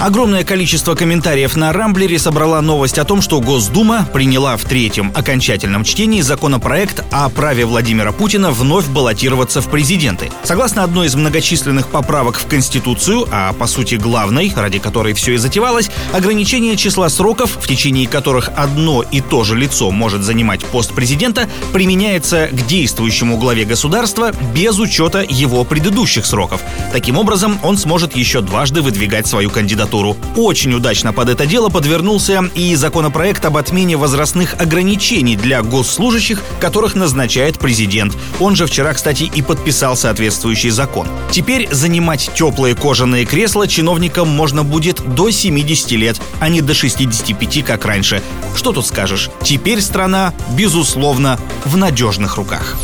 Огромное количество комментариев на Рамблере собрала новость о том, что Госдума приняла в третьем окончательном чтении законопроект о праве Владимира Путина вновь баллотироваться в президенты. Согласно одной из многочисленных поправок в Конституцию, а по сути главной, ради которой все и затевалось, ограничение числа сроков, в течение которых одно и то же лицо может занимать пост президента, применяется к действующему главе государства без учета его предыдущих сроков. Таким образом, он сможет еще дважды выдвигать свою кандидатуру кандидатуру. Очень удачно под это дело подвернулся и законопроект об отмене возрастных ограничений для госслужащих, которых назначает президент. Он же вчера, кстати, и подписал соответствующий закон. Теперь занимать теплые кожаные кресла чиновникам можно будет до 70 лет, а не до 65, как раньше. Что тут скажешь? Теперь страна, безусловно, в надежных руках.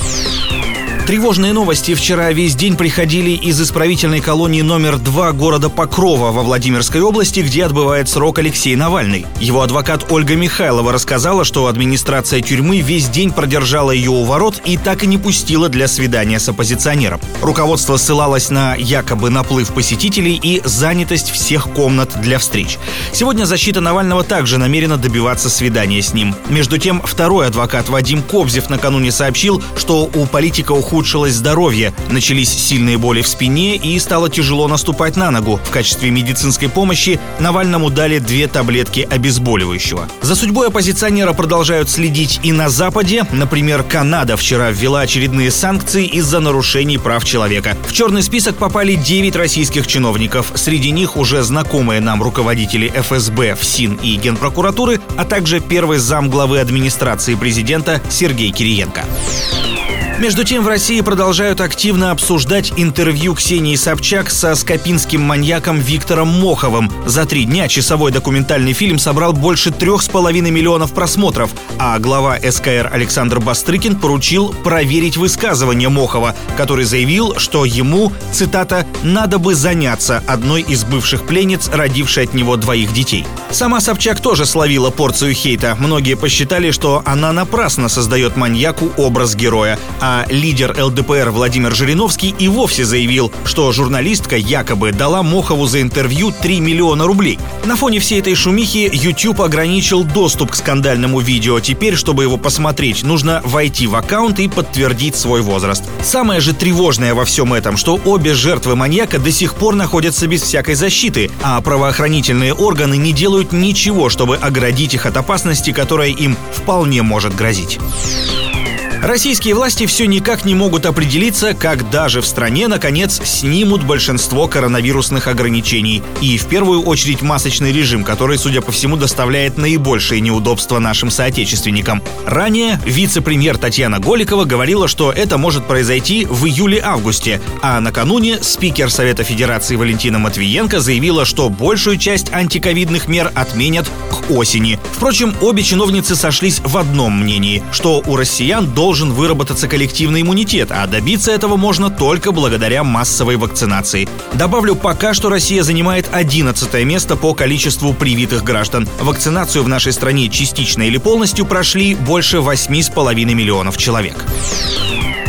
Тревожные новости вчера весь день приходили из исправительной колонии номер 2 города Покрова во Владимирской области, где отбывает срок Алексей Навальный. Его адвокат Ольга Михайлова рассказала, что администрация тюрьмы весь день продержала ее у ворот и так и не пустила для свидания с оппозиционером. Руководство ссылалось на якобы наплыв посетителей и занятость всех комнат для встреч. Сегодня защита Навального также намерена добиваться свидания с ним. Между тем, второй адвокат Вадим Кобзев накануне сообщил, что у политика ухудшилось ухудшилось здоровье, начались сильные боли в спине и стало тяжело наступать на ногу. В качестве медицинской помощи Навальному дали две таблетки обезболивающего. За судьбой оппозиционера продолжают следить и на Западе. Например, Канада вчера ввела очередные санкции из-за нарушений прав человека. В черный список попали 9 российских чиновников. Среди них уже знакомые нам руководители ФСБ, ФСИН и Генпрокуратуры, а также первый зам главы администрации президента Сергей Кириенко. Между тем в России продолжают активно обсуждать интервью Ксении Собчак со скопинским маньяком Виктором Моховым. За три дня часовой документальный фильм собрал больше трех с половиной миллионов просмотров, а глава СКР Александр Бастрыкин поручил проверить высказывание Мохова, который заявил, что ему, цитата, «надо бы заняться одной из бывших пленниц, родившей от него двоих детей». Сама Собчак тоже словила порцию хейта. Многие посчитали, что она напрасно создает маньяку образ героя, а лидер ЛДПР Владимир Жириновский и вовсе заявил, что журналистка якобы дала Мохову за интервью 3 миллиона рублей. На фоне всей этой шумихи YouTube ограничил доступ к скандальному видео. Теперь, чтобы его посмотреть, нужно войти в аккаунт и подтвердить свой возраст. Самое же тревожное во всем этом, что обе жертвы маньяка до сих пор находятся без всякой защиты, а правоохранительные органы не делают ничего, чтобы оградить их от опасности, которая им вполне может грозить. Российские власти все никак не могут определиться, как даже в стране, наконец, снимут большинство коронавирусных ограничений. И в первую очередь масочный режим, который, судя по всему, доставляет наибольшие неудобства нашим соотечественникам. Ранее вице-премьер Татьяна Голикова говорила, что это может произойти в июле-августе, а накануне спикер Совета Федерации Валентина Матвиенко заявила, что большую часть антиковидных мер отменят к осени. Впрочем, обе чиновницы сошлись в одном мнении, что у россиян должен должен выработаться коллективный иммунитет, а добиться этого можно только благодаря массовой вакцинации. Добавлю, пока что Россия занимает 11 место по количеству привитых граждан. Вакцинацию в нашей стране частично или полностью прошли больше 8,5 миллионов человек.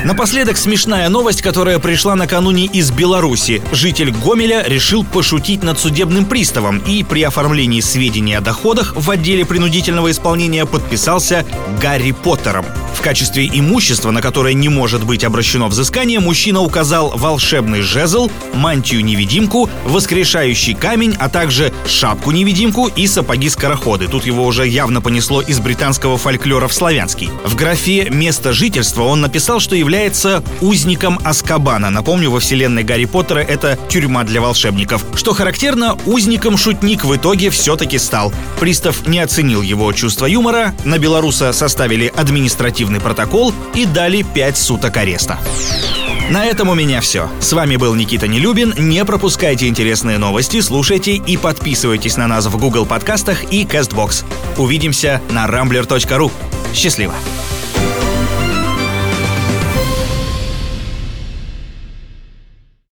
Напоследок смешная новость, которая пришла накануне из Беларуси. Житель Гомеля решил пошутить над судебным приставом и при оформлении сведений о доходах в отделе принудительного исполнения подписался Гарри Поттером. В качестве имущества, на которое не может быть обращено взыскание, мужчина указал волшебный жезл, мантию-невидимку, воскрешающий камень, а также шапку-невидимку и сапоги-скороходы. Тут его уже явно понесло из британского фольклора в славянский. В графе «Место жительства» он написал, что является узником Аскабана. Напомню, во вселенной Гарри Поттера это тюрьма для волшебников. Что характерно, узником шутник в итоге все-таки стал. Пристав не оценил его чувство юмора, на белоруса составили административный протокол и дали 5 суток ареста. На этом у меня все. С вами был Никита Нелюбин. Не пропускайте интересные новости, слушайте и подписывайтесь на нас в Google подкастах и CastBox. Увидимся на rambler.ru. Счастливо!